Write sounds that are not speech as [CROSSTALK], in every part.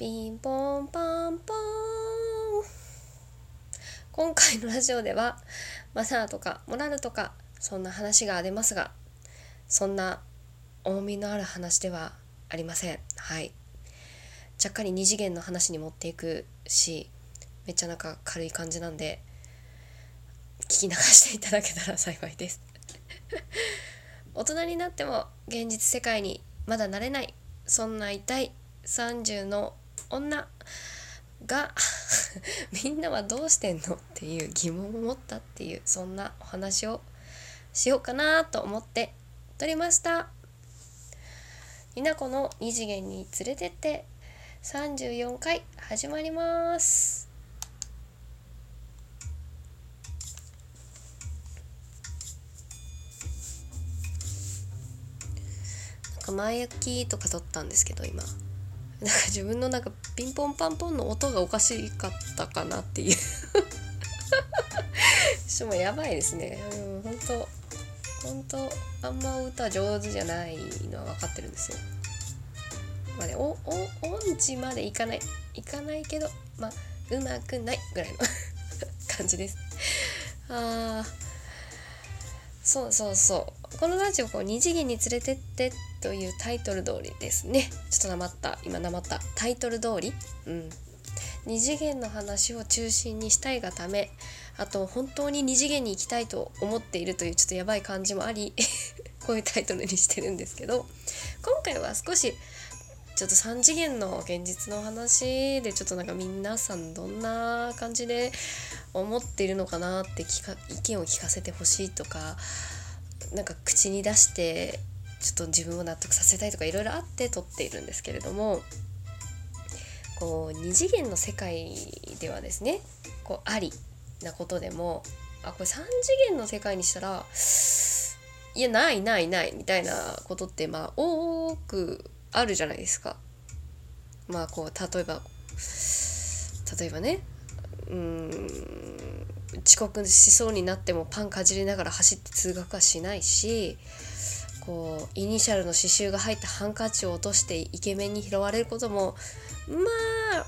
ピンポンパンポーン。今回のラジオではマナーとかモラルとかそんな話が出ますがそんな重みのある話ではありません。はい。ちゃっかり二次元の話に持っていくしめっちゃなんか軽い感じなんで聞き流していただけたら幸いです。[LAUGHS] 大人になっても現実世界にまだ慣れないそんな痛い30の女が [LAUGHS] みんなはどうしてんのっていう疑問を持ったっていうそんなお話をしようかなと思って撮りました。ひなこの二次元に連れてって34回始まります。なんか前焼きとか撮ったんですけど今。なんか自分のなんかピンポンパンポンの音がおかしかったかなっていう。[LAUGHS] しもやばいですね。うん本当本当あんま歌上手じゃないのは分かってるんですよ。まあねおお音痴までいかないいかないけどまあうまくないぐらいの [LAUGHS] 感じです。あーそうそうそう。このラジオこう二次元に連れてってというタイトル通りですね。ちょっとなまった。今なまった。タイトル通り。うん。二次元の話を中心にしたいがため。あと本当に二次元に行きたいと思っているというちょっとやばい感じもあり [LAUGHS] こういうタイトルにしてるんですけど。今回は少しちょっと3次元の現実の話でちょっとなんか皆さんどんな感じで思っているのかなって聞か意見を聞かせてほしいとかなんか口に出してちょっと自分を納得させたいとかいろいろあって撮っているんですけれどもこう2次元の世界ではですねこうありなことでもあこれ3次元の世界にしたらいやないないないみたいなことってまあ多くあるじゃないですか。まあこう例えば例えばねうん遅刻しそうになってもパンかじりながら走って通学はしないしこうイニシャルの刺繍が入ったハンカチを落としてイケメンに拾われることもまあ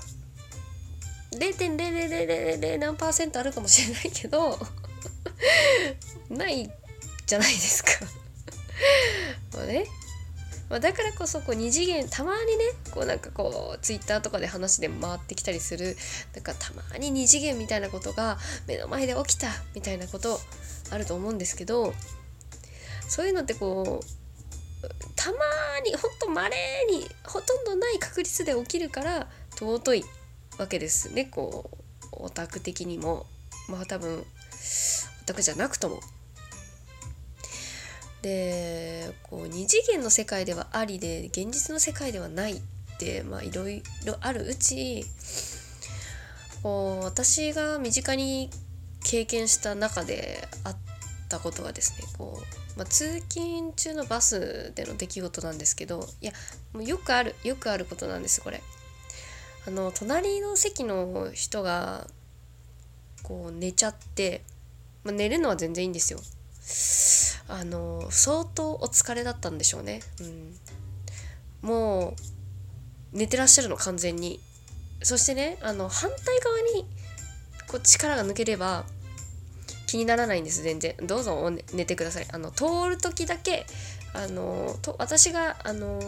0.0000何パーセントあるかもしれないけど [LAUGHS] ないじゃないですか。[LAUGHS] まあね、まあ、だからこそこう2次元たまにねこうなんかこうツイッターとかで話で回ってきたりするなんかたまに2次元みたいなことが目の前で起きたみたいなことあると思うんですけどそういうのってこうたまにほんとまれにほとんどない確率で起きるから尊いわけですねこうオタク的にもまあ多分オタクじゃなくとも。でこう二次元の世界ではありで現実の世界ではないってまあいろいろあるうちこう私が身近に経験した中であったことはですねこう、まあ、通勤中のバスでの出来事なんですけどいやもうよくあるよくあることなんですこれ。あの隣の席の人がこう寝ちゃって、まあ、寝るのは全然いいんですよ。あの相当お疲れだったんでしょうね。うん、もう寝てらっしゃるの完全に。そしてねあの反対側にこう力が抜ければ気にならないんです全然。どうぞ寝てください。あの通る時だけあのと私があの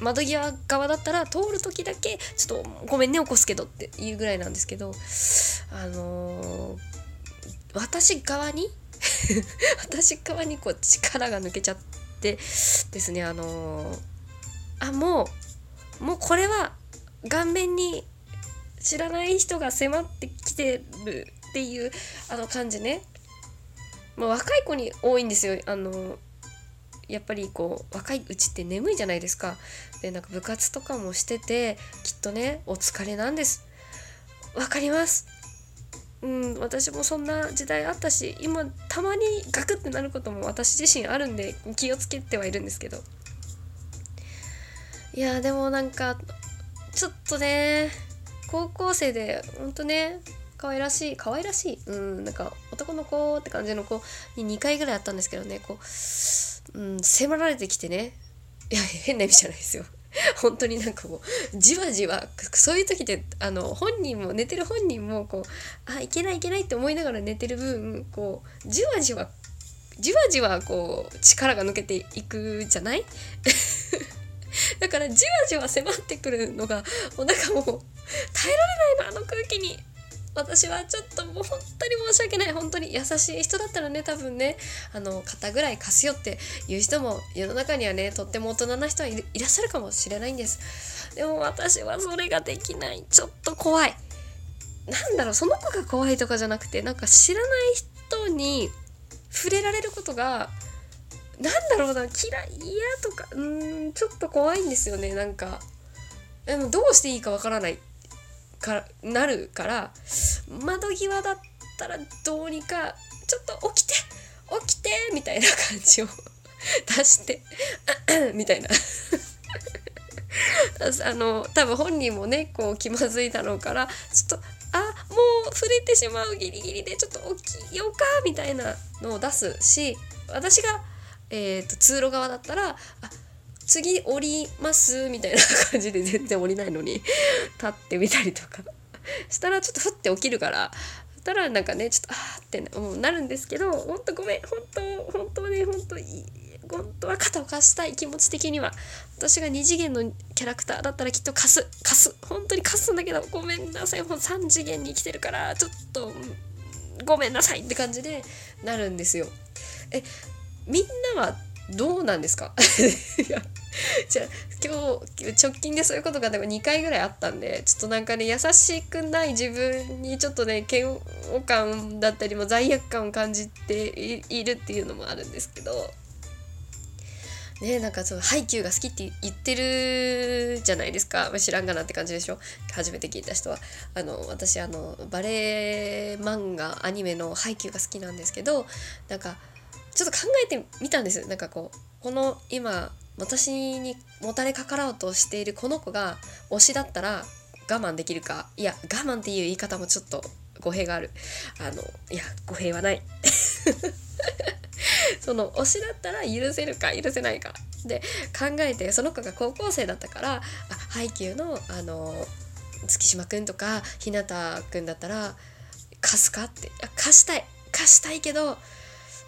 窓際側だったら通る時だけちょっとごめんね起こすけどっていうぐらいなんですけどあの、私側に [LAUGHS] 私側にこう力が抜けちゃってですねあの、あもうもうこれは顔面に知らない人が迫ってきてるっていうあの感じね、まあ、若い子に多いんですよ。あのやっぱりこう若いうちって眠いじゃないですか。でなんか部活とかもしててきっとねお疲れなんです。わかります。うん私もそんな時代あったし今たまにガクってなることも私自身あるんで気をつけてはいるんですけど。いやでもなんかちょっとね高校生でほんとね可愛らしい可愛らしい。うんなんか男の子って感じの子に2回ぐらいあったんですけどねこううん、迫られてきてね。いや変な意味じゃないですよ。[LAUGHS] 本当になんかこうじわじわそういう時ってあの本人も寝てる本人もこうあいけないいけないって思いながら寝てる分こうじわじわじわじわこう力が抜けていくじゃない？[LAUGHS] だからじわじわ迫ってくるのがもうなんかもう耐えられないのあの空気に。私はちょっともう本当に申し訳ない。本当に優しい人だったらね多分ね。あの肩ぐらい貸すよっていう人も世の中にはねとっても大人な人はいらっしゃるかもしれないんです。でも私はそれができない。ちょっと怖い。なんだろうその子が怖いとかじゃなくてなんか知らない人に触れられることがなんだろうな嫌い嫌とかうんちょっと怖いんですよね。なんかでもどうしていいかわからないからなるから窓際だったらどうにかちょっと起きて起きてみたいな感じを [LAUGHS] 出して [CLEARS THROAT] みたいな。[LAUGHS] あの多分本人もねこう気まずいだろうからちょっとあもう触れてしまうギリギリでちょっと起きようかみたいなのを出すし私が、えーと、通路側だったらあ次降りますみたいな感じで全然降りないのに立ってみたりとか。[LAUGHS] したらちょっとふって起きるからたらなんかねちょっとあーって、ね、もうなるんですけどほんとごめん本当本当ね本当いい本当は肩を貸したい気持ち的には私が2次元のキャラクターだったらきっと貸す貸す本当に貸すんだけどごめんなさいもう3次元に来てるからちょっとごめんなさいって感じでなるんですよ。えみんなはどうなんですか？[LAUGHS] じゃ今日直近でそういうことがでも2回ぐらいあったんでちょっとなんかね優しくない自分にちょっとね嫌悪感だったりも罪悪感を感じているっていうのもあるんですけど。ねなんかそうハイキューが好きって言ってるじゃないですか、まあ、知らんがなって感じでしょ？初めて聞いた人は。あの私あのバレー漫画アニメのハイキューが好きなんですけどなんかちょっと考えてみたんです。なんかこうこの今私にもたれかからうとしているこの子が推しだったら我慢できるかいや我慢っていう言い方もちょっと語弊がある。あのいや語弊はない。[LAUGHS] その推しだったら許せるか許せないか。で考えてその子が高校生だったからあハイキューのあの月島くんとか日向くんだったら貸すかって。貸したい。貸したいけど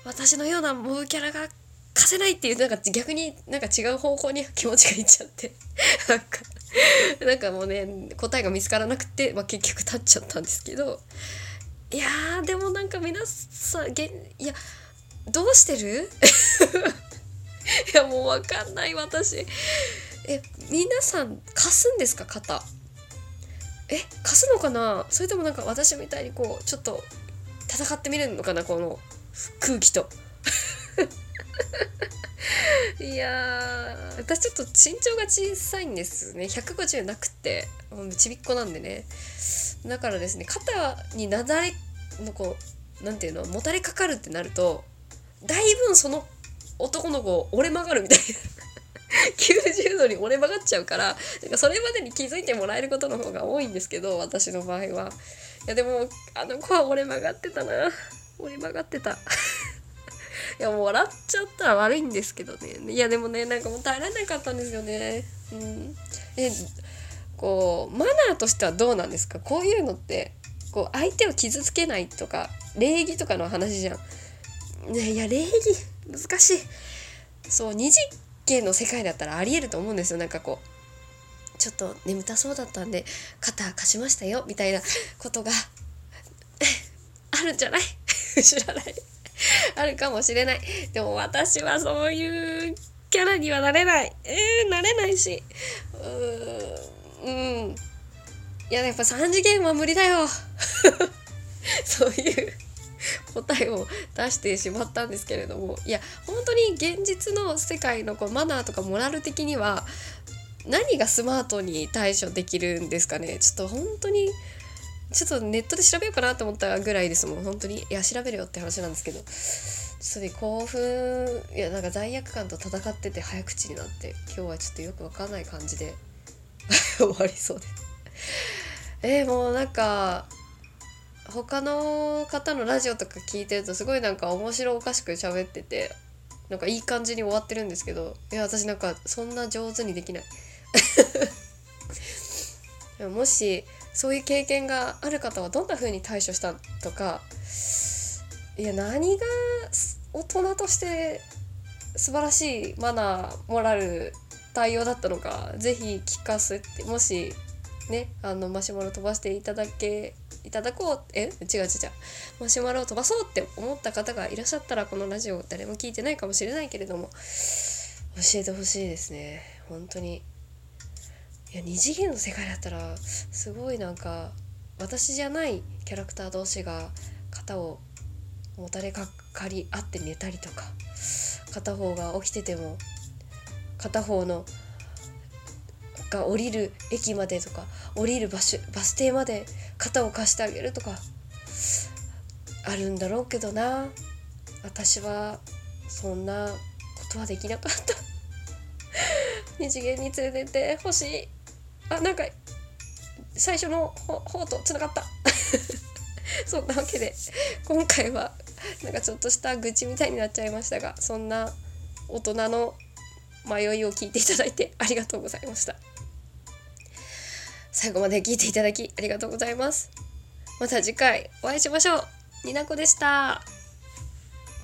私のようなモブキャラが貸せないっていうなんか逆になんか違う方向に気持ちがいっちゃって。[LAUGHS] なんかなんかもうね答えが見つからなくて、まあ、結局立っちゃったんですけど。いやーでもなんか皆さんげいやどうしてる？[LAUGHS] いやもう分かんない私。え皆さん貸すんですか肩？え貸すのかな？それともなんか私みたいにこうちょっと戦ってみるのかなこの空気と。[LAUGHS] いや私ちょっと身長が小さいんですね。150なくてちびっこなんでね。だからですね肩になだれのこう何ていうのもたれかかるってなるとだいぶその男の子折れ曲がるみたいな。[LAUGHS] 90度に折れ曲がっちゃうからなんかそれまでに気づいてもらえることの方が多いんですけど私の場合は。いやでもあの子は折れ曲がってたな。折れ曲がってた。[LAUGHS] いやもう笑っちゃったら悪いんですけどね。いやでもねなんかもう耐えられなかったんですよね。うん。えこうマナーとしてはどうなんですか？こういうのってこう相手を傷つけないとか礼儀とかの話じゃん。ねいや礼儀難しい。そう二次元の世界だったらありえると思うんですよ。なんかこうちょっと眠たそうだったんで肩貸しましたよみたいなことが [LAUGHS] あるんじゃない？[LAUGHS] 知らない。あるかもしれない。でも私はそういうキャラにはなれない。えー、なれないし。うーん。いややっぱ3次元は無理だよ。[LAUGHS] そういう答えを出してしまったんですけれども。いや本当に現実の世界のこうマナーとかモラル的には何がスマートに対処できるんですかね。ちょっと本当にちょっとネットで調べようかなと思ったぐらいですもん本当に。いや調べるよって話なんですけど。ちょっと興奮いやなんか罪悪感と戦ってて早口になって今日はちょっとよくわかんない感じで。[LAUGHS] 終わりそうで。えー、もうなんか他の方のラジオとか聞いてるとすごいなんか面白おかしく喋っててなんかいい感じに終わってるんですけど。いや私なんかそんな上手にできない。も [LAUGHS] しそういう経験がある方はどんな風に対処したとかいや何が大人として素晴らしいマナーモラル対応だったのか是非聞かせてもしねあのマシュマロ飛ばしていただけいただこうえ？違う違う違う。マシュマロを飛ばそうって思った方がいらっしゃったらこのラジオ誰も聞いてないかもしれないけれども教えてほしいですね。本当に。いや二次元の世界だったらすごいなんか私じゃないキャラクター同士が肩をもたれかかり合って寝たりとか片方が起きてても片方のが降りる駅までとか降りる場所バス停まで肩を貸してあげるとかあるんだろうけどな。私はそんなことはできなかった。二次元に連れてってほしい。あなんか最初の方とつながった。[LAUGHS] そんなわけで今回はなんかちょっとした愚痴みたいになっちゃいましたがそんな大人の迷いを聞いていただいてありがとうございました。最後まで聞いていただきありがとうございます。また次回お会いしましょう。になこでした。